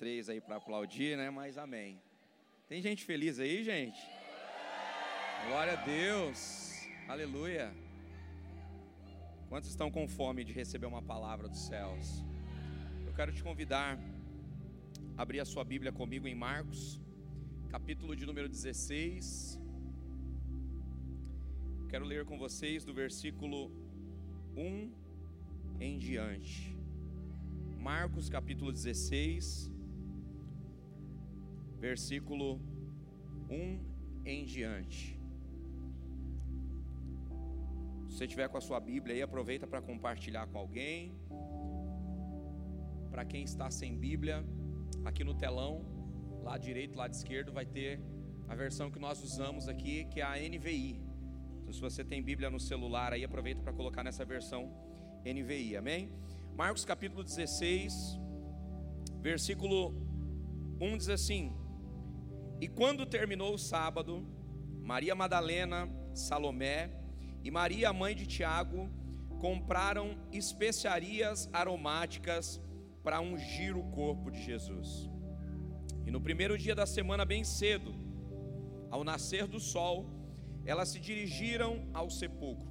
Três aí para aplaudir, né? Mas amém. Tem gente feliz aí, gente? Glória a Deus. Aleluia. Quantos estão com fome de receber uma palavra dos céus? Eu quero te convidar a abrir a sua Bíblia comigo em Marcos, capítulo de número 16. Quero ler com vocês do versículo 1 em diante. Marcos capítulo 16, versículo 1 em diante. Se você tiver com a sua Bíblia aí, aproveita para compartilhar com alguém. Para quem está sem Bíblia, aqui no telão, lado direito, lado esquerdo, vai ter a versão que nós usamos aqui, que é a NVI. Então, se você tem Bíblia no celular aí, aproveita para colocar nessa versão NVI, amém? Marcos capítulo 16, versículo 1 diz assim: E quando terminou o sábado, Maria Madalena, Salomé e Maria, mãe de Tiago, compraram especiarias aromáticas para ungir o corpo de Jesus. E no primeiro dia da semana, bem cedo, ao nascer do sol, elas se dirigiram ao sepulcro,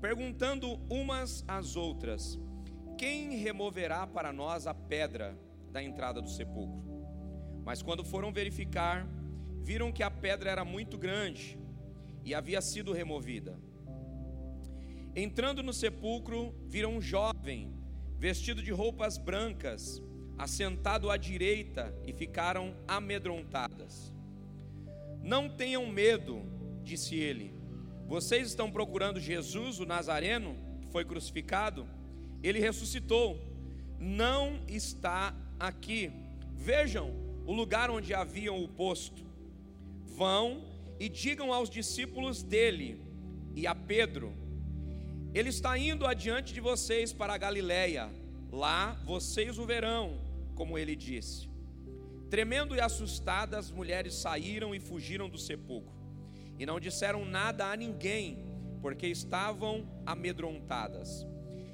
perguntando umas às outras: quem removerá para nós a pedra da entrada do sepulcro? Mas quando foram verificar, viram que a pedra era muito grande e havia sido removida. Entrando no sepulcro, viram um jovem, vestido de roupas brancas, assentado à direita e ficaram amedrontadas. Não tenham medo, disse ele. Vocês estão procurando Jesus, o Nazareno, que foi crucificado? ele ressuscitou, não está aqui. Vejam o lugar onde haviam o posto. Vão e digam aos discípulos dele e a Pedro: Ele está indo adiante de vocês para a Galiléia. Lá vocês o verão, como ele disse. Tremendo e assustadas, as mulheres saíram e fugiram do sepulcro. E não disseram nada a ninguém, porque estavam amedrontadas.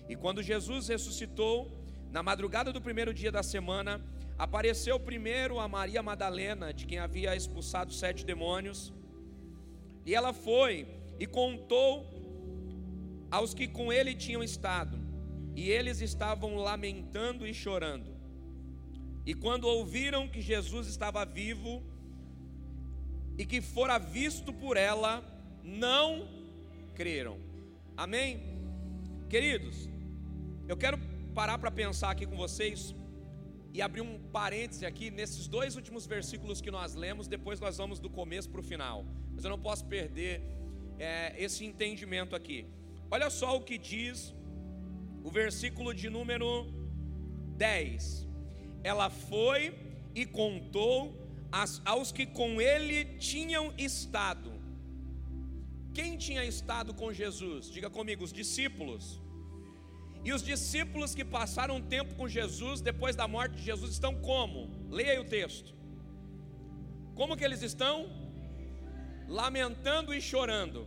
E quando Jesus ressuscitou, na madrugada do primeiro dia da semana, apareceu primeiro a Maria Madalena, de quem havia expulsado sete demônios, e ela foi e contou aos que com ele tinham estado, e eles estavam lamentando e chorando. E quando ouviram que Jesus estava vivo e que fora visto por ela, não creram. Amém? Queridos, eu quero parar para pensar aqui com vocês e abrir um parêntese aqui nesses dois últimos versículos que nós lemos, depois nós vamos do começo para o final. Mas eu não posso perder é, esse entendimento aqui. Olha só o que diz o versículo de número 10. Ela foi e contou as, aos que com ele tinham estado. Quem tinha estado com Jesus? Diga comigo, os discípulos. E os discípulos que passaram um tempo com Jesus depois da morte de Jesus estão como? Leia o texto. Como que eles estão? Lamentando e chorando.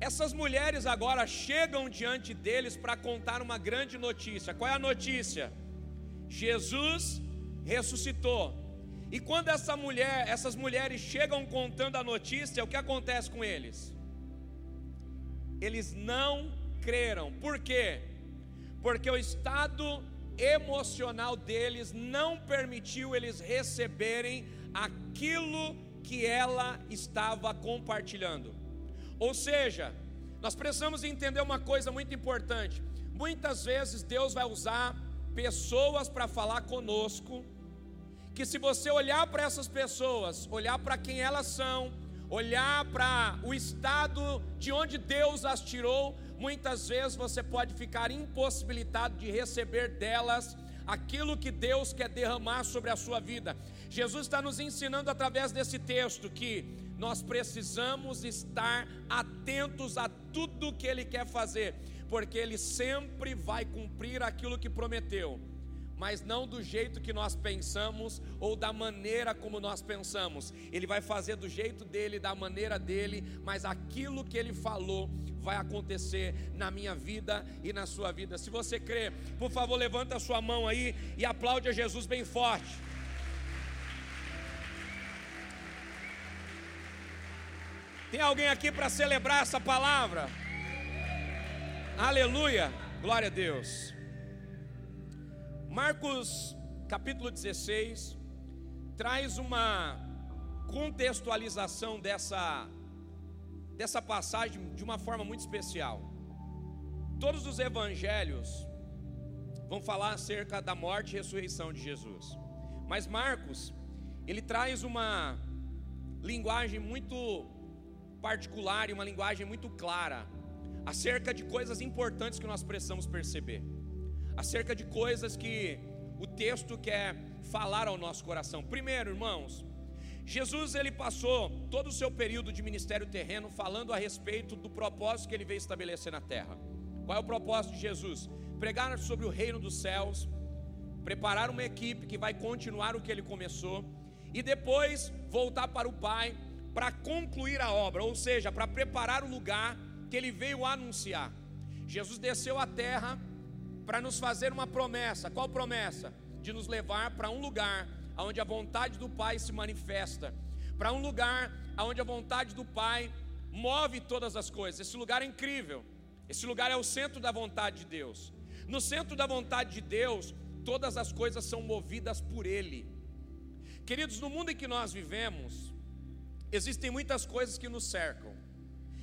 Essas mulheres agora chegam diante deles para contar uma grande notícia. Qual é a notícia? Jesus ressuscitou. E quando essa mulher, essas mulheres chegam contando a notícia, o que acontece com eles? Eles não creram. Por quê? Porque o estado emocional deles não permitiu eles receberem aquilo que ela estava compartilhando. Ou seja, nós precisamos entender uma coisa muito importante. Muitas vezes Deus vai usar pessoas para falar conosco, que se você olhar para essas pessoas, olhar para quem elas são, olhar para o estado de onde Deus as tirou, muitas vezes você pode ficar impossibilitado de receber delas aquilo que Deus quer derramar sobre a sua vida. Jesus está nos ensinando através desse texto que nós precisamos estar atentos a tudo que Ele quer fazer, porque Ele sempre vai cumprir aquilo que prometeu. Mas não do jeito que nós pensamos ou da maneira como nós pensamos. Ele vai fazer do jeito dele, da maneira dele, mas aquilo que ele falou vai acontecer na minha vida e na sua vida. Se você crê, por favor, levanta a sua mão aí e aplaude a Jesus bem forte. Tem alguém aqui para celebrar essa palavra? Aleluia, glória a Deus. Marcos capítulo 16 traz uma contextualização dessa dessa passagem de uma forma muito especial. Todos os evangelhos vão falar acerca da morte e ressurreição de Jesus. Mas Marcos, ele traz uma linguagem muito particular e uma linguagem muito clara acerca de coisas importantes que nós precisamos perceber. Acerca de coisas que o texto quer falar ao nosso coração. Primeiro, irmãos, Jesus ele passou todo o seu período de ministério terreno falando a respeito do propósito que ele veio estabelecer na terra. Qual é o propósito de Jesus? Pregar sobre o reino dos céus, preparar uma equipe que vai continuar o que ele começou e depois voltar para o Pai para concluir a obra, ou seja, para preparar o lugar que ele veio anunciar. Jesus desceu à terra para nos fazer uma promessa. Qual promessa? De nos levar para um lugar onde a vontade do Pai se manifesta, para um lugar onde a vontade do Pai move todas as coisas. Esse lugar é incrível. Esse lugar é o centro da vontade de Deus. No centro da vontade de Deus, todas as coisas são movidas por Ele. Queridos, no mundo em que nós vivemos, existem muitas coisas que nos cercam,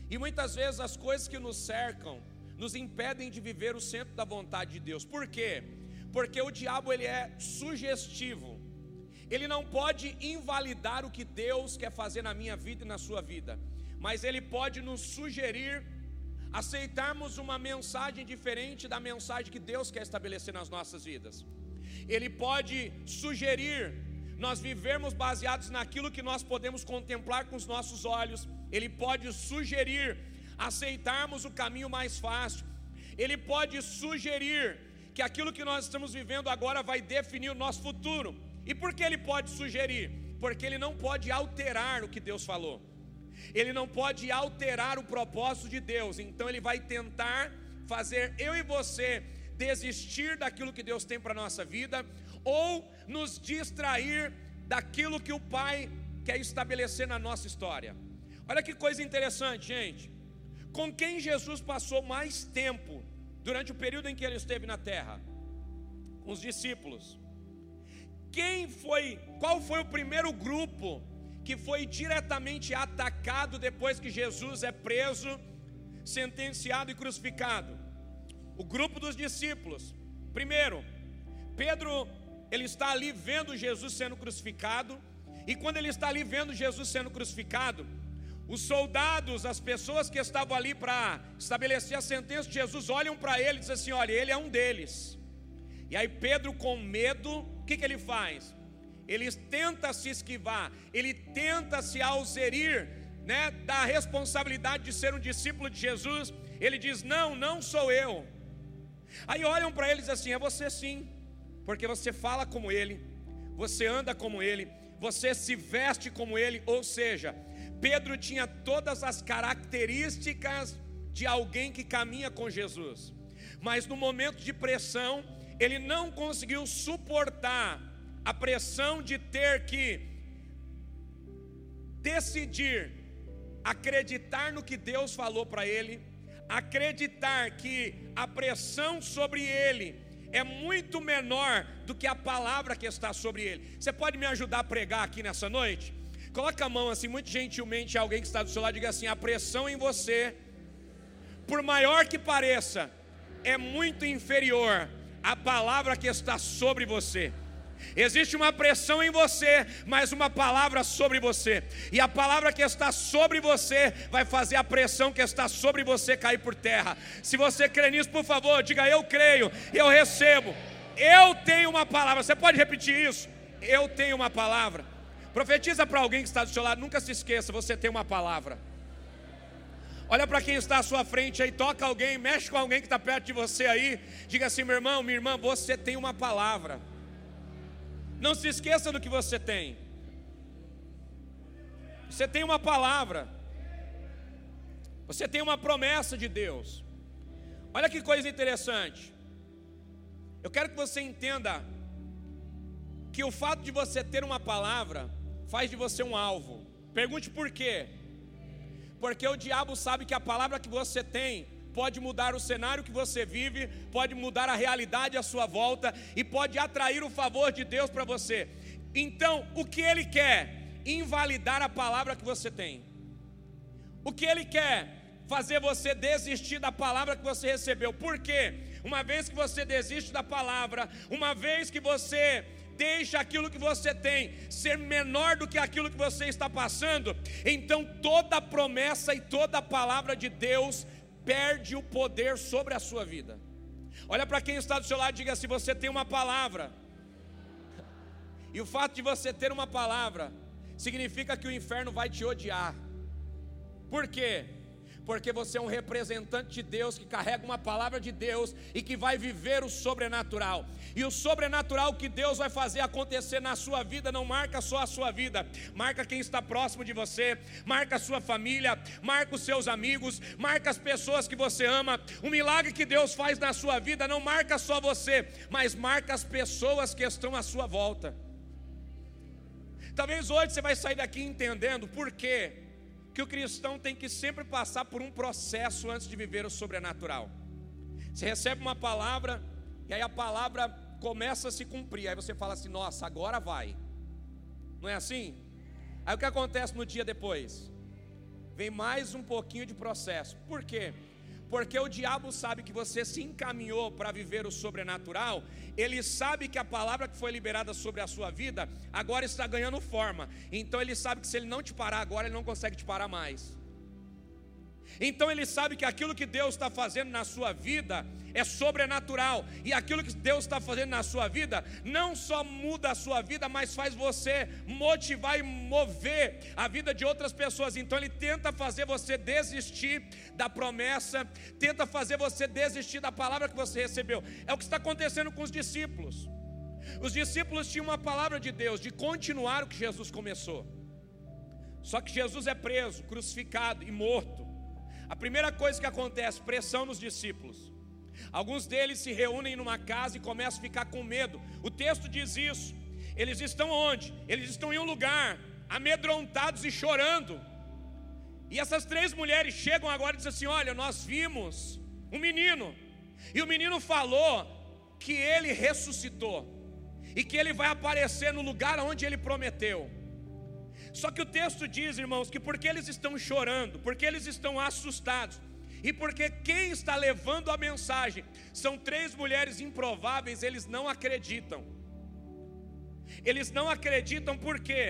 e muitas vezes as coisas que nos cercam nos impedem de viver o centro da vontade de Deus. Por quê? Porque o diabo ele é sugestivo ele não pode invalidar o que Deus quer fazer na minha vida e na sua vida, mas ele pode nos sugerir aceitarmos uma mensagem diferente da mensagem que Deus quer estabelecer nas nossas vidas. Ele pode sugerir nós vivermos baseados naquilo que nós podemos contemplar com os nossos olhos. Ele pode sugerir aceitarmos o caminho mais fácil. Ele pode sugerir que aquilo que nós estamos vivendo agora vai definir o nosso futuro. E por que ele pode sugerir? Porque ele não pode alterar o que Deus falou. Ele não pode alterar o propósito de Deus. Então ele vai tentar fazer eu e você desistir daquilo que Deus tem para nossa vida ou nos distrair daquilo que o Pai quer estabelecer na nossa história. Olha que coisa interessante, gente. Com quem Jesus passou mais tempo durante o período em que ele esteve na terra? Com os discípulos. Quem foi, qual foi o primeiro grupo que foi diretamente atacado depois que Jesus é preso, sentenciado e crucificado? O grupo dos discípulos. Primeiro, Pedro, ele está ali vendo Jesus sendo crucificado, e quando ele está ali vendo Jesus sendo crucificado, os soldados, as pessoas que estavam ali para estabelecer a sentença de Jesus, olham para ele e dizem assim: olha, ele é um deles. E aí Pedro, com medo, que, que ele faz? Ele tenta se esquivar, ele tenta se auserir né, da responsabilidade de ser um discípulo de Jesus. Ele diz: Não, não sou eu. Aí olham para ele e dizem assim: É você sim, porque você fala como ele, você anda como ele, você se veste como ele. Ou seja, Pedro tinha todas as características de alguém que caminha com Jesus, mas no momento de pressão, ele não conseguiu suportar a pressão de ter que decidir acreditar no que Deus falou para ele, acreditar que a pressão sobre ele é muito menor do que a palavra que está sobre ele. Você pode me ajudar a pregar aqui nessa noite? Coloca a mão assim, muito gentilmente, alguém que está do seu lado, diga assim: a pressão em você, por maior que pareça, é muito inferior a palavra que está sobre você. Existe uma pressão em você, mas uma palavra sobre você. E a palavra que está sobre você vai fazer a pressão que está sobre você cair por terra. Se você crê nisso, por favor, diga: Eu creio, eu recebo. Eu tenho uma palavra. Você pode repetir isso? Eu tenho uma palavra. Profetiza para alguém que está do seu lado, nunca se esqueça, você tem uma palavra. Olha para quem está à sua frente aí, toca alguém, mexe com alguém que está perto de você aí. Diga assim, meu irmão, minha irmã, você tem uma palavra. Não se esqueça do que você tem. Você tem uma palavra. Você tem uma promessa de Deus. Olha que coisa interessante. Eu quero que você entenda que o fato de você ter uma palavra faz de você um alvo. Pergunte por quê? Porque o diabo sabe que a palavra que você tem pode mudar o cenário que você vive, pode mudar a realidade à sua volta e pode atrair o favor de Deus para você. Então, o que ele quer? Invalidar a palavra que você tem. O que ele quer? Fazer você desistir da palavra que você recebeu. Por quê? Uma vez que você desiste da palavra, uma vez que você deixa aquilo que você tem ser menor do que aquilo que você está passando, então toda promessa e toda palavra de Deus perde o poder sobre a sua vida. Olha para quem está do seu lado e diga: se você tem uma palavra, e o fato de você ter uma palavra, significa que o inferno vai te odiar. Por quê? Porque você é um representante de Deus que carrega uma palavra de Deus e que vai viver o sobrenatural. E o sobrenatural que Deus vai fazer acontecer na sua vida não marca só a sua vida, marca quem está próximo de você, marca a sua família, marca os seus amigos, marca as pessoas que você ama. O milagre que Deus faz na sua vida não marca só você, mas marca as pessoas que estão à sua volta. Talvez hoje você vai sair daqui entendendo por quê que o cristão tem que sempre passar por um processo antes de viver o sobrenatural. Você recebe uma palavra e aí a palavra começa a se cumprir. Aí você fala assim: "Nossa, agora vai". Não é assim? Aí o que acontece no dia depois? Vem mais um pouquinho de processo. Por quê? Porque o diabo sabe que você se encaminhou para viver o sobrenatural, ele sabe que a palavra que foi liberada sobre a sua vida agora está ganhando forma. Então ele sabe que se ele não te parar agora, ele não consegue te parar mais. Então ele sabe que aquilo que Deus está fazendo na sua vida é sobrenatural, e aquilo que Deus está fazendo na sua vida não só muda a sua vida, mas faz você motivar e mover a vida de outras pessoas. Então ele tenta fazer você desistir da promessa, tenta fazer você desistir da palavra que você recebeu. É o que está acontecendo com os discípulos. Os discípulos tinham uma palavra de Deus de continuar o que Jesus começou. Só que Jesus é preso, crucificado e morto. A primeira coisa que acontece, pressão nos discípulos. Alguns deles se reúnem numa casa e começam a ficar com medo. O texto diz isso. Eles estão onde? Eles estão em um lugar, amedrontados e chorando. E essas três mulheres chegam agora e dizem assim: Olha, nós vimos um menino, e o menino falou que ele ressuscitou, e que ele vai aparecer no lugar onde ele prometeu. Só que o texto diz, irmãos, que porque eles estão chorando, porque eles estão assustados, e porque quem está levando a mensagem são três mulheres improváveis, eles não acreditam. Eles não acreditam por quê?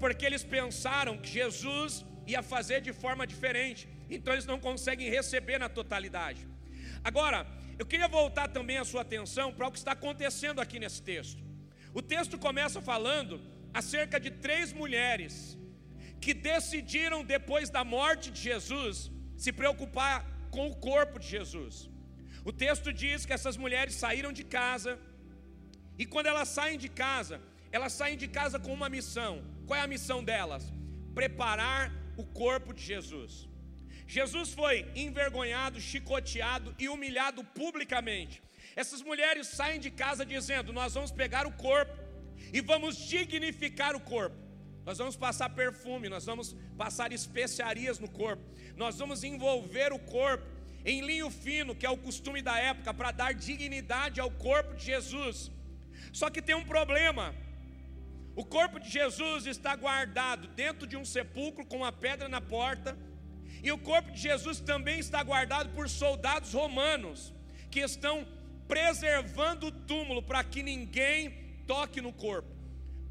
Porque eles pensaram que Jesus ia fazer de forma diferente, então eles não conseguem receber na totalidade. Agora, eu queria voltar também a sua atenção para o que está acontecendo aqui nesse texto. O texto começa falando acerca de três mulheres que decidiram, depois da morte de Jesus, se preocupar com o corpo de Jesus. O texto diz que essas mulheres saíram de casa, e quando elas saem de casa, elas saem de casa com uma missão. Qual é a missão delas? Preparar o corpo de Jesus. Jesus foi envergonhado, chicoteado e humilhado publicamente. Essas mulheres saem de casa dizendo: Nós vamos pegar o corpo e vamos dignificar o corpo. Nós vamos passar perfume, nós vamos passar especiarias no corpo, nós vamos envolver o corpo em linho fino, que é o costume da época, para dar dignidade ao corpo de Jesus. Só que tem um problema: o corpo de Jesus está guardado dentro de um sepulcro com uma pedra na porta, e o corpo de Jesus também está guardado por soldados romanos que estão preservando o túmulo para que ninguém toque no corpo.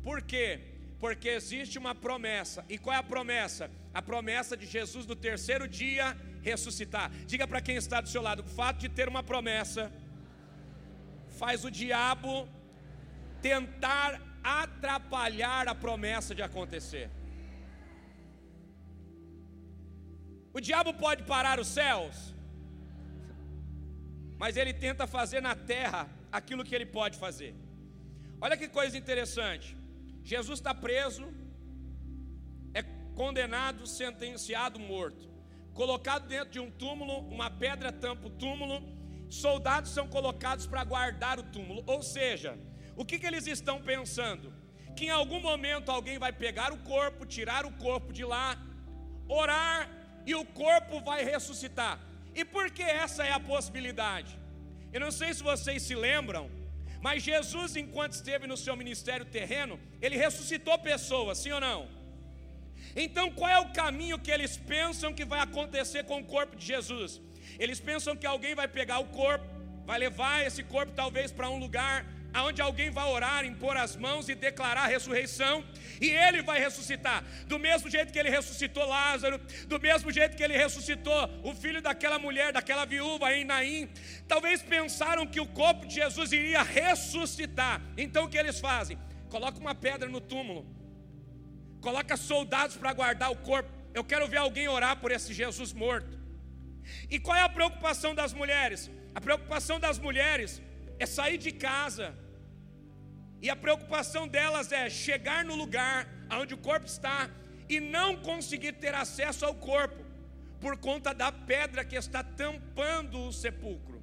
Por quê? Porque existe uma promessa. E qual é a promessa? A promessa de Jesus no terceiro dia ressuscitar. Diga para quem está do seu lado: o fato de ter uma promessa faz o diabo tentar atrapalhar a promessa de acontecer. O diabo pode parar os céus, mas ele tenta fazer na terra aquilo que ele pode fazer. Olha que coisa interessante. Jesus está preso, é condenado, sentenciado, morto, colocado dentro de um túmulo, uma pedra tampa o túmulo, soldados são colocados para guardar o túmulo. Ou seja, o que, que eles estão pensando? Que em algum momento alguém vai pegar o corpo, tirar o corpo de lá, orar e o corpo vai ressuscitar. E por que essa é a possibilidade? Eu não sei se vocês se lembram, mas Jesus, enquanto esteve no seu ministério terreno, ele ressuscitou pessoas, sim ou não? Então, qual é o caminho que eles pensam que vai acontecer com o corpo de Jesus? Eles pensam que alguém vai pegar o corpo, vai levar esse corpo talvez para um lugar aonde alguém vai orar, impor as mãos e declarar a ressurreição, e ele vai ressuscitar. Do mesmo jeito que ele ressuscitou Lázaro, do mesmo jeito que ele ressuscitou o filho daquela mulher, daquela viúva em Naim, talvez pensaram que o corpo de Jesus iria ressuscitar. Então o que eles fazem? Coloca uma pedra no túmulo. Coloca soldados para guardar o corpo. Eu quero ver alguém orar por esse Jesus morto. E qual é a preocupação das mulheres? A preocupação das mulheres é sair de casa, e a preocupação delas é chegar no lugar onde o corpo está e não conseguir ter acesso ao corpo, por conta da pedra que está tampando o sepulcro.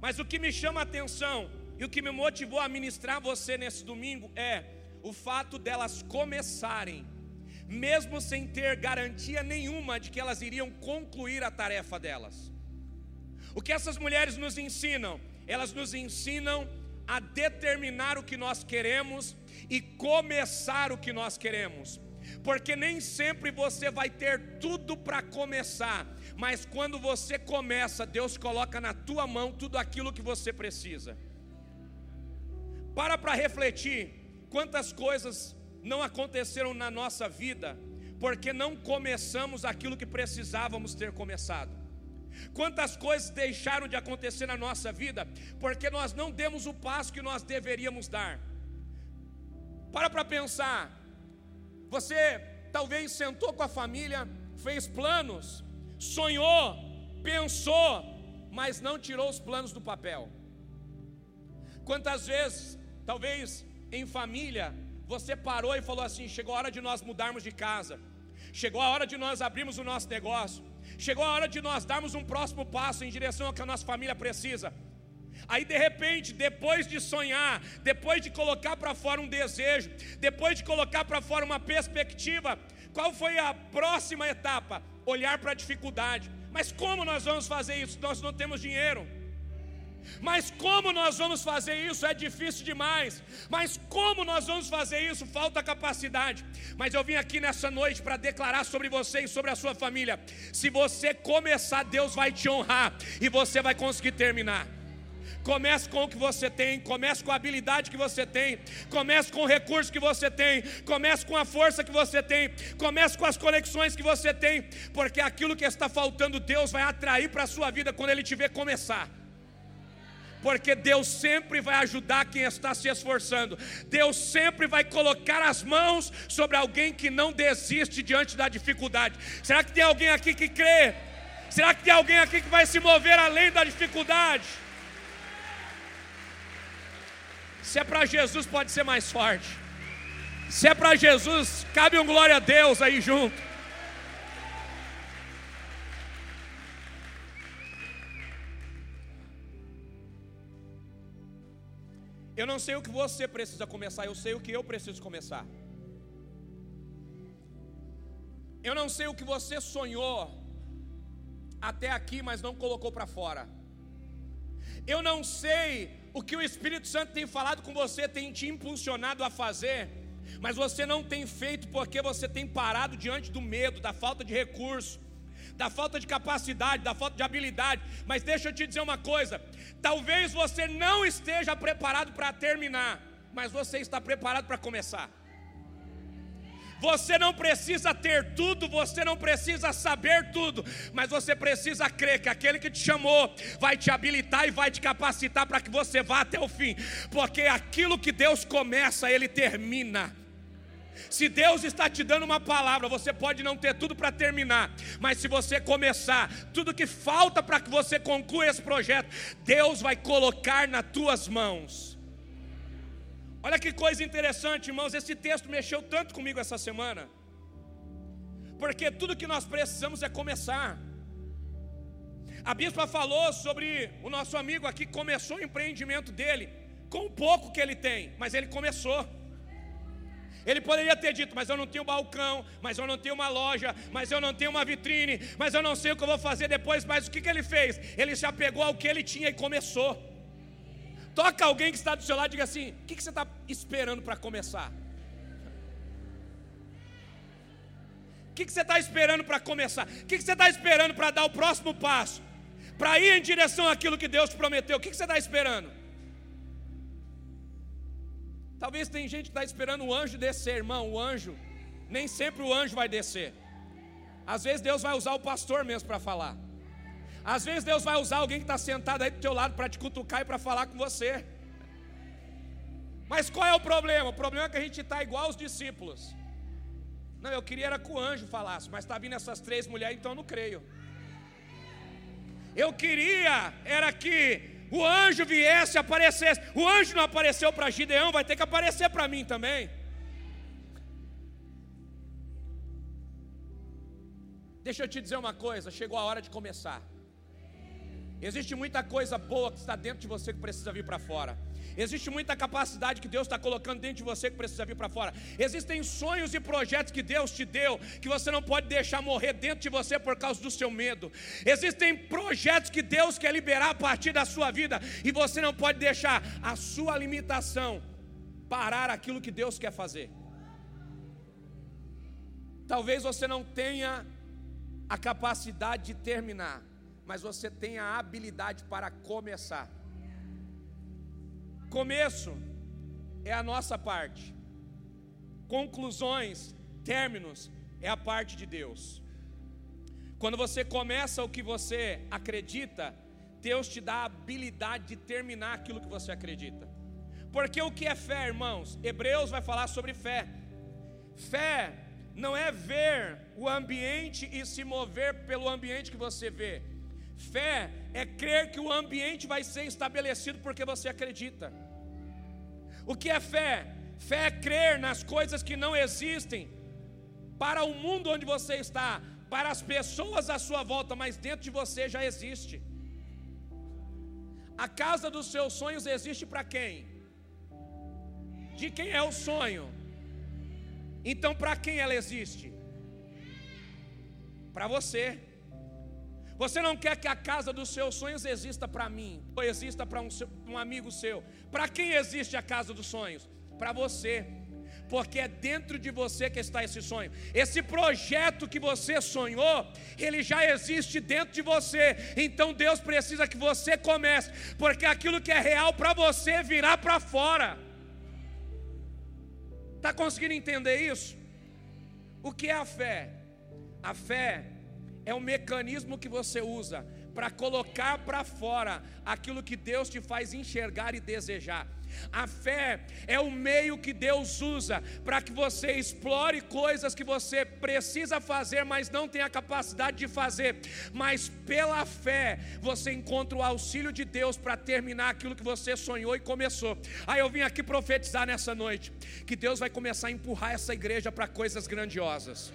Mas o que me chama a atenção e o que me motivou a ministrar você nesse domingo é o fato delas começarem, mesmo sem ter garantia nenhuma de que elas iriam concluir a tarefa delas. O que essas mulheres nos ensinam elas nos ensinam a determinar o que nós queremos e começar o que nós queremos. Porque nem sempre você vai ter tudo para começar, mas quando você começa, Deus coloca na tua mão tudo aquilo que você precisa. Para para refletir quantas coisas não aconteceram na nossa vida porque não começamos aquilo que precisávamos ter começado. Quantas coisas deixaram de acontecer na nossa vida porque nós não demos o passo que nós deveríamos dar. Para para pensar. Você talvez sentou com a família, fez planos, sonhou, pensou, mas não tirou os planos do papel. Quantas vezes, talvez em família, você parou e falou assim: chegou a hora de nós mudarmos de casa, chegou a hora de nós abrirmos o nosso negócio, Chegou a hora de nós darmos um próximo passo em direção ao que a nossa família precisa. Aí de repente, depois de sonhar, depois de colocar para fora um desejo, depois de colocar para fora uma perspectiva, qual foi a próxima etapa? Olhar para a dificuldade. Mas como nós vamos fazer isso? Nós não temos dinheiro. Mas como nós vamos fazer isso? É difícil demais. Mas como nós vamos fazer isso? Falta capacidade. Mas eu vim aqui nessa noite para declarar sobre você e sobre a sua família. Se você começar, Deus vai te honrar e você vai conseguir terminar. Comece com o que você tem, comece com a habilidade que você tem, comece com o recurso que você tem, comece com a força que você tem, comece com as conexões que você tem, porque aquilo que está faltando, Deus vai atrair para a sua vida quando Ele te ver começar porque Deus sempre vai ajudar quem está se esforçando. Deus sempre vai colocar as mãos sobre alguém que não desiste diante da dificuldade. Será que tem alguém aqui que crê? Será que tem alguém aqui que vai se mover além da dificuldade? Se é para Jesus, pode ser mais forte. Se é para Jesus, cabe um glória a Deus aí junto. Eu não sei o que você precisa começar, eu sei o que eu preciso começar. Eu não sei o que você sonhou até aqui, mas não colocou para fora. Eu não sei o que o Espírito Santo tem falado com você, tem te impulsionado a fazer, mas você não tem feito porque você tem parado diante do medo, da falta de recurso, da falta de capacidade, da falta de habilidade. Mas deixa eu te dizer uma coisa: talvez você não esteja preparado para terminar, mas você está preparado para começar. Você não precisa ter tudo, você não precisa saber tudo, mas você precisa crer que aquele que te chamou vai te habilitar e vai te capacitar para que você vá até o fim, porque aquilo que Deus começa, Ele termina. Se Deus está te dando uma palavra, você pode não ter tudo para terminar, mas se você começar, tudo que falta para que você conclua esse projeto, Deus vai colocar nas tuas mãos. Olha que coisa interessante, irmãos, esse texto mexeu tanto comigo essa semana. Porque tudo que nós precisamos é começar. A bispa falou sobre o nosso amigo aqui começou o empreendimento dele com o pouco que ele tem, mas ele começou. Ele poderia ter dito, mas eu não tenho balcão, mas eu não tenho uma loja, mas eu não tenho uma vitrine, mas eu não sei o que eu vou fazer depois. Mas o que, que ele fez? Ele se apegou ao que ele tinha e começou. Toca alguém que está do seu lado e diga assim: o que, que você está esperando para começar? O que, que você está esperando para começar? O que, que você está esperando para dar o próximo passo? Para ir em direção àquilo que Deus te prometeu? O que, que você está esperando? Talvez tem gente que está esperando o anjo descer, irmão. O anjo, nem sempre o anjo vai descer. Às vezes Deus vai usar o pastor mesmo para falar. Às vezes Deus vai usar alguém que está sentado aí do teu lado para te cutucar e para falar com você. Mas qual é o problema? O problema é que a gente está igual os discípulos. Não, eu queria era que o anjo falasse, mas está vindo essas três mulheres, então eu não creio. Eu queria era que o anjo viesse, aparecesse. O anjo não apareceu para Gideão, vai ter que aparecer para mim também. Deixa eu te dizer uma coisa: chegou a hora de começar. Existe muita coisa boa que está dentro de você que precisa vir para fora. Existe muita capacidade que Deus está colocando dentro de você que precisa vir para fora. Existem sonhos e projetos que Deus te deu que você não pode deixar morrer dentro de você por causa do seu medo. Existem projetos que Deus quer liberar a partir da sua vida e você não pode deixar a sua limitação parar aquilo que Deus quer fazer. Talvez você não tenha a capacidade de terminar, mas você tem a habilidade para começar. Começo é a nossa parte, conclusões, términos é a parte de Deus. Quando você começa o que você acredita, Deus te dá a habilidade de terminar aquilo que você acredita. Porque o que é fé, irmãos? Hebreus vai falar sobre fé. Fé não é ver o ambiente e se mover pelo ambiente que você vê. Fé é crer que o ambiente vai ser estabelecido porque você acredita. O que é fé? Fé é crer nas coisas que não existem para o mundo onde você está, para as pessoas à sua volta, mas dentro de você já existe. A casa dos seus sonhos existe para quem? De quem é o sonho? Então, para quem ela existe? Para você. Você não quer que a casa dos seus sonhos exista para mim, ou exista para um, um, amigo seu. Para quem existe a casa dos sonhos? Para você. Porque é dentro de você que está esse sonho. Esse projeto que você sonhou, ele já existe dentro de você. Então Deus precisa que você comece, porque aquilo que é real para você virá para fora. Está conseguindo entender isso? O que é a fé? A fé é o mecanismo que você usa para colocar para fora aquilo que Deus te faz enxergar e desejar. A fé é o meio que Deus usa para que você explore coisas que você precisa fazer, mas não tem a capacidade de fazer. Mas pela fé você encontra o auxílio de Deus para terminar aquilo que você sonhou e começou. Aí eu vim aqui profetizar nessa noite que Deus vai começar a empurrar essa igreja para coisas grandiosas.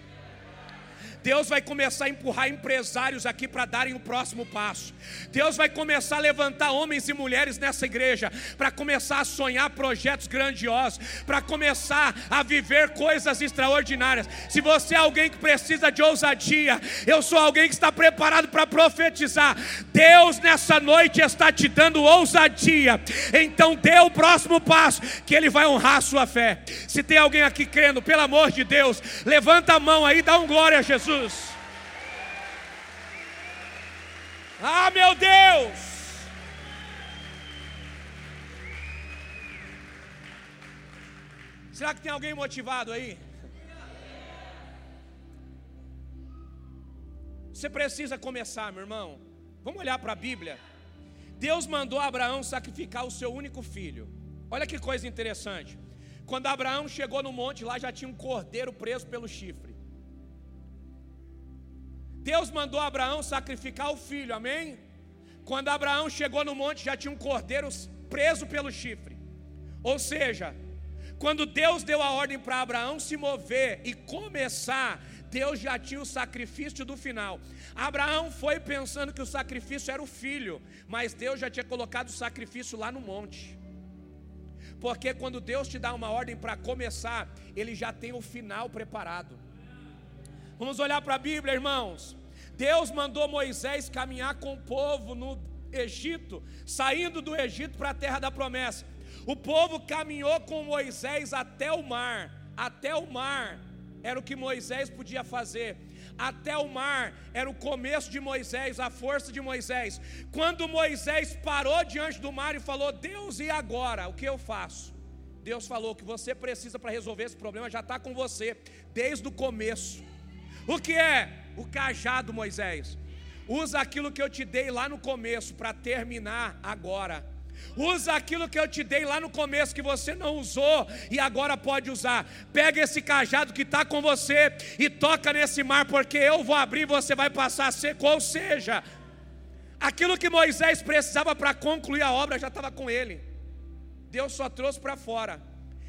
Deus vai começar a empurrar empresários aqui para darem o próximo passo. Deus vai começar a levantar homens e mulheres nessa igreja para começar a sonhar projetos grandiosos, para começar a viver coisas extraordinárias. Se você é alguém que precisa de ousadia, eu sou alguém que está preparado para profetizar. Deus nessa noite está te dando ousadia. Então dê o próximo passo, que Ele vai honrar a sua fé. Se tem alguém aqui crendo, pelo amor de Deus, levanta a mão aí, dá um glória a Jesus. Ah, meu Deus! Será que tem alguém motivado aí? Você precisa começar, meu irmão. Vamos olhar para a Bíblia. Deus mandou Abraão sacrificar o seu único filho. Olha que coisa interessante. Quando Abraão chegou no monte, lá já tinha um cordeiro preso pelo chifre. Deus mandou Abraão sacrificar o filho, amém? Quando Abraão chegou no monte, já tinha um cordeiro preso pelo chifre. Ou seja, quando Deus deu a ordem para Abraão se mover e começar, Deus já tinha o sacrifício do final. Abraão foi pensando que o sacrifício era o filho, mas Deus já tinha colocado o sacrifício lá no monte. Porque quando Deus te dá uma ordem para começar, Ele já tem o final preparado. Vamos olhar para a Bíblia, irmãos. Deus mandou Moisés caminhar com o povo no Egito, saindo do Egito para a terra da promessa. O povo caminhou com Moisés até o mar, até o mar era o que Moisés podia fazer. Até o mar era o começo de Moisés, a força de Moisés. Quando Moisés parou diante do mar e falou: Deus, e agora? O que eu faço? Deus falou que você precisa para resolver esse problema, já está com você, desde o começo. O que é? O cajado, Moisés. Usa aquilo que eu te dei lá no começo para terminar agora. Usa aquilo que eu te dei lá no começo que você não usou e agora pode usar. Pega esse cajado que está com você e toca nesse mar, porque eu vou abrir e você vai passar seco. Ou seja, aquilo que Moisés precisava para concluir a obra já estava com ele. Deus só trouxe para fora.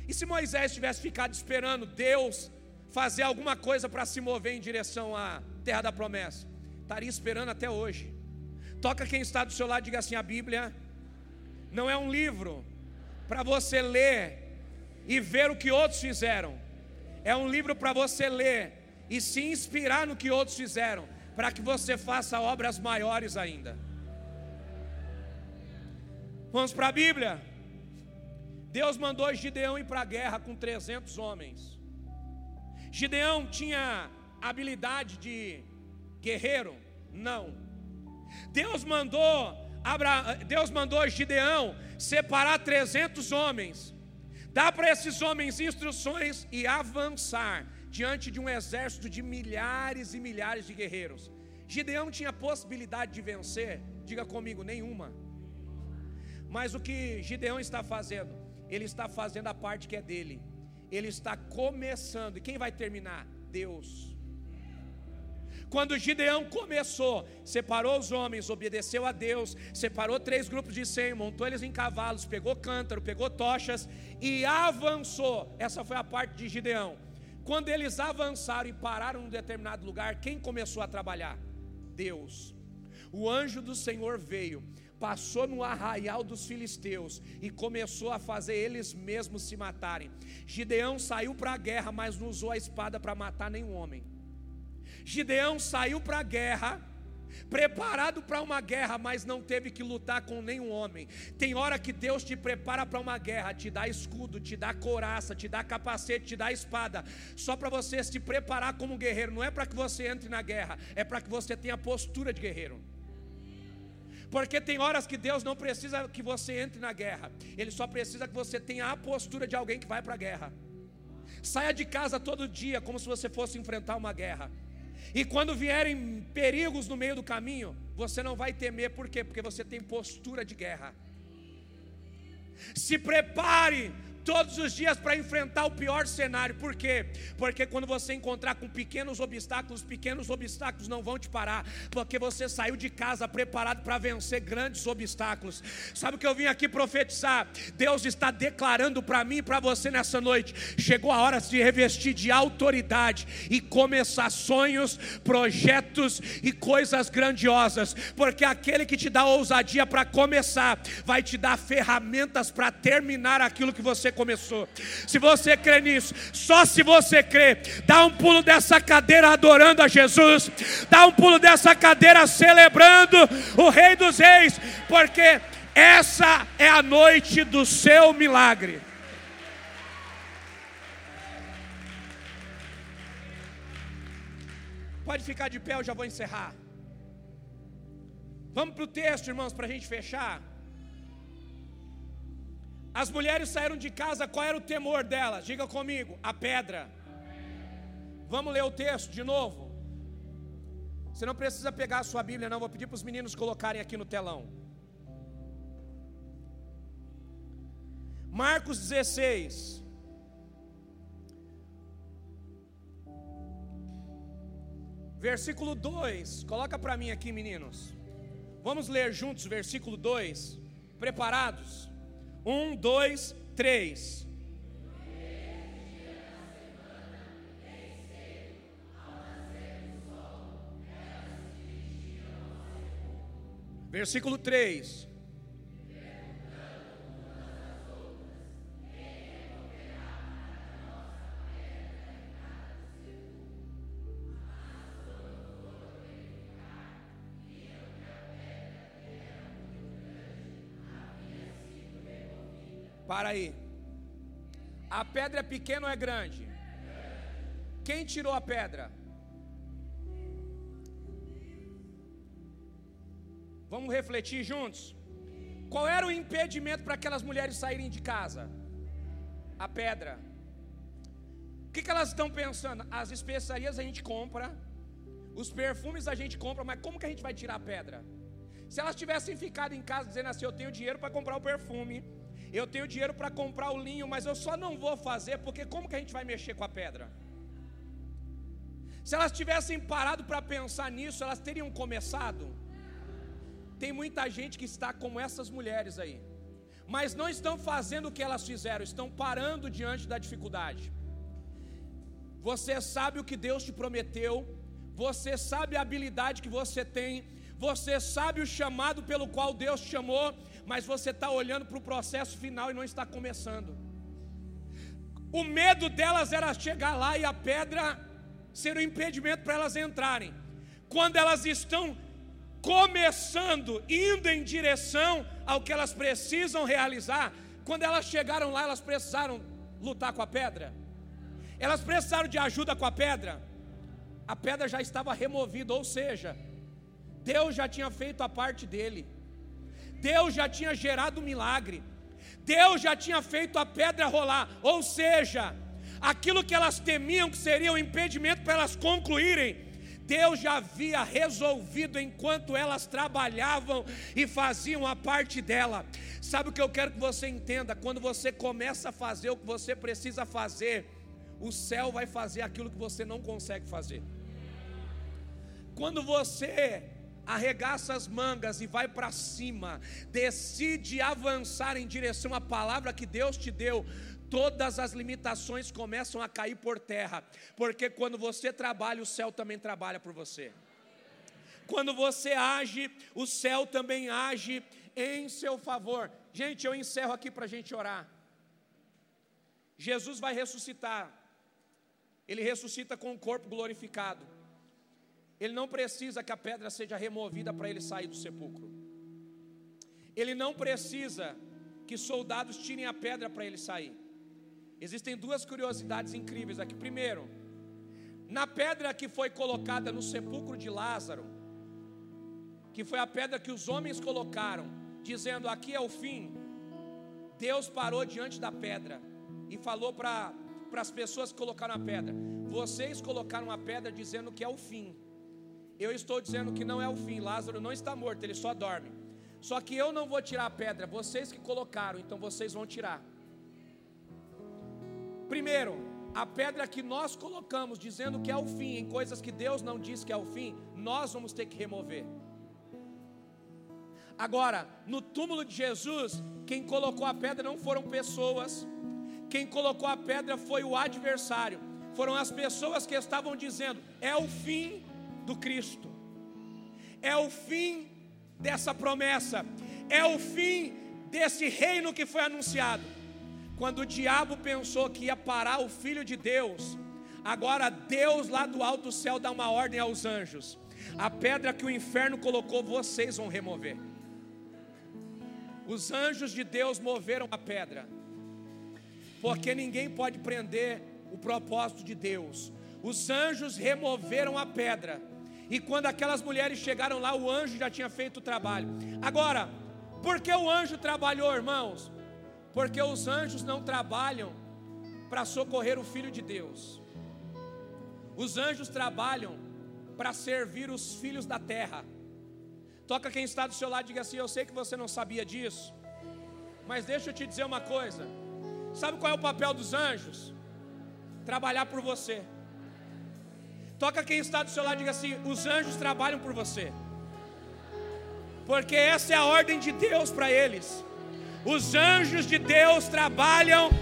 E se Moisés tivesse ficado esperando Deus fazer alguma coisa para se mover em direção à terra da promessa, estaria esperando até hoje. Toca quem está do seu lado, diga assim: a Bíblia não é um livro para você ler e ver o que outros fizeram. É um livro para você ler e se inspirar no que outros fizeram, para que você faça obras maiores ainda. Vamos para a Bíblia. Deus mandou Gideão ir para a guerra com 300 homens. Gideão tinha habilidade de guerreiro? Não. Deus mandou Abra... Deus mandou Gideão separar 300 homens, dar para esses homens instruções e avançar diante de um exército de milhares e milhares de guerreiros. Gideão tinha possibilidade de vencer? Diga comigo, nenhuma. Mas o que Gideão está fazendo? Ele está fazendo a parte que é dele. Ele está começando. E quem vai terminar? Deus. Quando Gideão começou, separou os homens, obedeceu a Deus, separou três grupos de cem, montou eles em cavalos, pegou cântaro, pegou tochas e avançou. Essa foi a parte de Gideão. Quando eles avançaram e pararam em um determinado lugar, quem começou a trabalhar? Deus. O anjo do Senhor veio, passou no arraial dos filisteus e começou a fazer eles mesmos se matarem. Gideão saiu para a guerra, mas não usou a espada para matar nenhum homem. Gideão saiu para a guerra, preparado para uma guerra, mas não teve que lutar com nenhum homem. Tem hora que Deus te prepara para uma guerra, te dá escudo, te dá coraça, te dá capacete, te dá espada, só para você se preparar como guerreiro. Não é para que você entre na guerra, é para que você tenha postura de guerreiro. Porque tem horas que Deus não precisa que você entre na guerra, Ele só precisa que você tenha a postura de alguém que vai para a guerra. Saia de casa todo dia como se você fosse enfrentar uma guerra. E quando vierem perigos no meio do caminho, você não vai temer, por quê? Porque você tem postura de guerra. Se prepare todos os dias para enfrentar o pior cenário. Por quê? Porque quando você encontrar com pequenos obstáculos, pequenos obstáculos não vão te parar, porque você saiu de casa preparado para vencer grandes obstáculos. Sabe o que eu vim aqui profetizar? Deus está declarando para mim e para você nessa noite: chegou a hora de revestir de autoridade e começar sonhos, projetos e coisas grandiosas, porque aquele que te dá ousadia para começar, vai te dar ferramentas para terminar aquilo que você começou. Se você crê nisso, só se você crê, dá um pulo dessa cadeira adorando a Jesus, dá um pulo dessa cadeira celebrando o Rei dos Reis, porque essa é a noite do seu milagre. Pode ficar de pé, eu já vou encerrar. Vamos para o texto, irmãos, para a gente fechar. As mulheres saíram de casa, qual era o temor delas? Diga comigo, a pedra. Vamos ler o texto de novo. Você não precisa pegar a sua Bíblia, não. Vou pedir para os meninos colocarem aqui no telão. Marcos 16. Versículo 2. Coloca para mim aqui, meninos. Vamos ler juntos versículo 2. Preparados? Um, dois, três. Versículo 3. Aí. A pedra é pequena ou é grande? Quem tirou a pedra? Vamos refletir juntos? Qual era o impedimento para aquelas mulheres saírem de casa? A pedra. O que, que elas estão pensando? As especiarias a gente compra, os perfumes a gente compra, mas como que a gente vai tirar a pedra? Se elas tivessem ficado em casa dizendo assim: Eu tenho dinheiro para comprar o perfume, eu tenho dinheiro para comprar o linho, mas eu só não vou fazer, porque como que a gente vai mexer com a pedra? Se elas tivessem parado para pensar nisso, elas teriam começado. Tem muita gente que está como essas mulheres aí, mas não estão fazendo o que elas fizeram, estão parando diante da dificuldade. Você sabe o que Deus te prometeu, você sabe a habilidade que você tem, você sabe o chamado pelo qual Deus te chamou, mas você está olhando para o processo final e não está começando. O medo delas era chegar lá e a pedra ser um impedimento para elas entrarem. Quando elas estão começando, indo em direção ao que elas precisam realizar, quando elas chegaram lá, elas precisaram lutar com a pedra, elas precisaram de ajuda com a pedra, a pedra já estava removida, ou seja, Deus já tinha feito a parte dele, Deus já tinha gerado o um milagre, Deus já tinha feito a pedra rolar, ou seja, aquilo que elas temiam que seria um impedimento para elas concluírem, Deus já havia resolvido enquanto elas trabalhavam e faziam a parte dela. Sabe o que eu quero que você entenda? Quando você começa a fazer o que você precisa fazer, o céu vai fazer aquilo que você não consegue fazer. Quando você arregaça as mangas e vai para cima, decide avançar em direção à palavra que Deus te deu, todas as limitações começam a cair por terra, porque quando você trabalha, o céu também trabalha por você. Quando você age, o céu também age em seu favor. Gente, eu encerro aqui para a gente orar. Jesus vai ressuscitar, ele ressuscita com o corpo glorificado. Ele não precisa que a pedra seja removida para ele sair do sepulcro. Ele não precisa que soldados tirem a pedra para ele sair. Existem duas curiosidades incríveis aqui. Primeiro, na pedra que foi colocada no sepulcro de Lázaro, que foi a pedra que os homens colocaram, dizendo: Aqui é o fim. Deus parou diante da pedra e falou para as pessoas que colocaram a pedra: Vocês colocaram a pedra dizendo que é o fim. Eu estou dizendo que não é o fim. Lázaro não está morto, ele só dorme. Só que eu não vou tirar a pedra, vocês que colocaram, então vocês vão tirar. Primeiro, a pedra que nós colocamos dizendo que é o fim, em coisas que Deus não diz que é o fim, nós vamos ter que remover. Agora, no túmulo de Jesus, quem colocou a pedra não foram pessoas, quem colocou a pedra foi o adversário, foram as pessoas que estavam dizendo: é o fim do Cristo, é o fim dessa promessa, é o fim desse reino que foi anunciado. Quando o diabo pensou que ia parar o filho de Deus, agora Deus lá do alto céu dá uma ordem aos anjos: a pedra que o inferno colocou, vocês vão remover. Os anjos de Deus moveram a pedra, porque ninguém pode prender o propósito de Deus. Os anjos removeram a pedra, e quando aquelas mulheres chegaram lá, o anjo já tinha feito o trabalho. Agora, por que o anjo trabalhou, irmãos? porque os anjos não trabalham para socorrer o Filho de Deus, os anjos trabalham para servir os filhos da terra. Toca quem está do seu lado e diga assim: Eu sei que você não sabia disso, mas deixa eu te dizer uma coisa. Sabe qual é o papel dos anjos? Trabalhar por você. Toca quem está do seu lado e diga assim: os anjos trabalham por você. Porque essa é a ordem de Deus para eles. Os anjos de Deus trabalham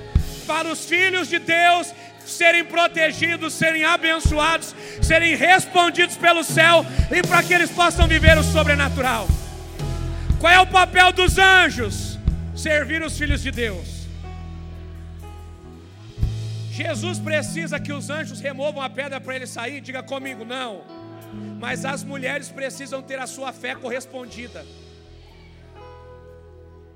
para os filhos de Deus serem protegidos, serem abençoados, serem respondidos pelo céu e para que eles possam viver o sobrenatural. Qual é o papel dos anjos? Servir os filhos de Deus. Jesus precisa que os anjos removam a pedra para ele sair, diga comigo, não. Mas as mulheres precisam ter a sua fé correspondida.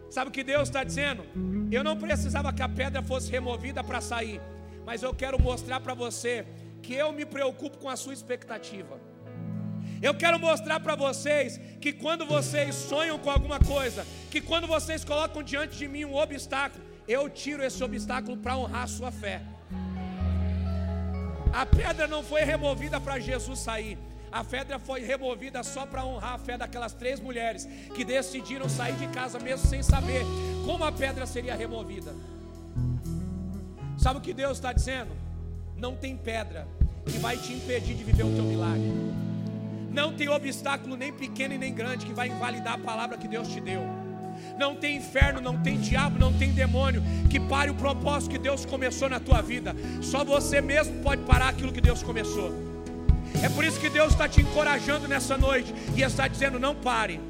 Sabe o que Deus está dizendo? Eu não precisava que a pedra fosse removida para sair, mas eu quero mostrar para você que eu me preocupo com a sua expectativa. Eu quero mostrar para vocês que quando vocês sonham com alguma coisa, que quando vocês colocam diante de mim um obstáculo, eu tiro esse obstáculo para honrar a sua fé. A pedra não foi removida para Jesus sair. A pedra foi removida só para honrar a fé daquelas três mulheres que decidiram sair de casa mesmo sem saber como a pedra seria removida. Sabe o que Deus está dizendo? Não tem pedra que vai te impedir de viver o teu milagre. Não tem obstáculo nem pequeno e nem grande que vai invalidar a palavra que Deus te deu. Não tem inferno, não tem diabo, não tem demônio que pare o propósito que Deus começou na tua vida. Só você mesmo pode parar aquilo que Deus começou. É por isso que Deus está te encorajando nessa noite e está dizendo: não pare.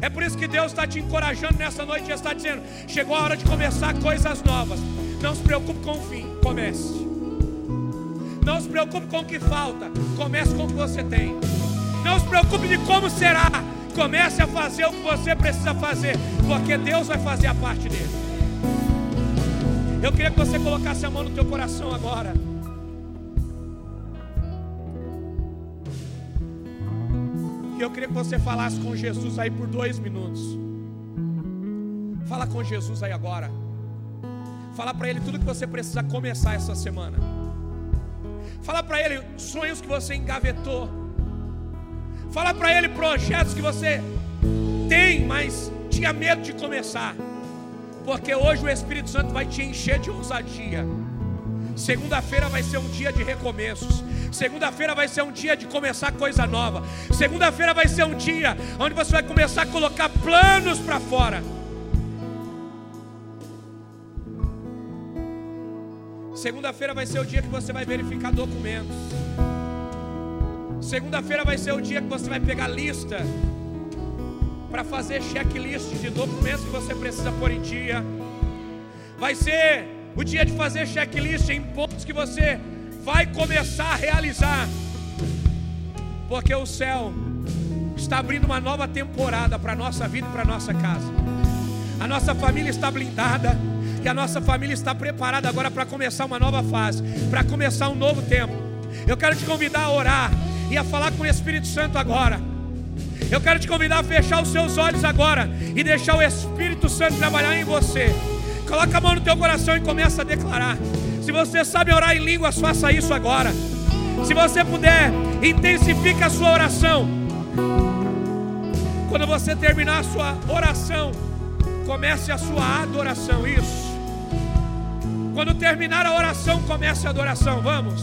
É por isso que Deus está te encorajando nessa noite e está dizendo: chegou a hora de começar coisas novas. Não se preocupe com o fim, comece. Não se preocupe com o que falta, comece com o que você tem. Não se preocupe de como será, comece a fazer o que você precisa fazer, porque Deus vai fazer a parte dele. Eu queria que você colocasse a mão no teu coração agora. E eu queria que você falasse com Jesus aí por dois minutos. Fala com Jesus aí agora. Fala para Ele tudo que você precisa começar essa semana. Fala para Ele sonhos que você engavetou. Fala para Ele projetos que você tem, mas tinha medo de começar. Porque hoje o Espírito Santo vai te encher de ousadia. Segunda-feira vai ser um dia de recomeços. Segunda-feira vai ser um dia de começar coisa nova. Segunda-feira vai ser um dia onde você vai começar a colocar planos para fora. Segunda-feira vai ser o dia que você vai verificar documentos. Segunda-feira vai ser o dia que você vai pegar lista para fazer checklist de documentos que você precisa pôr em dia. Vai ser o dia de fazer checklist em pontos que você vai começar a realizar, porque o céu está abrindo uma nova temporada para a nossa vida e para a nossa casa. A nossa família está blindada e a nossa família está preparada agora para começar uma nova fase, para começar um novo tempo. Eu quero te convidar a orar e a falar com o Espírito Santo agora. Eu quero te convidar a fechar os seus olhos agora e deixar o Espírito Santo trabalhar em você. Coloca a mão no teu coração e começa a declarar. Se você sabe orar em línguas, faça isso agora. Se você puder, intensifique a sua oração. Quando você terminar a sua oração, comece a sua adoração. Isso. Quando terminar a oração, comece a adoração. Vamos.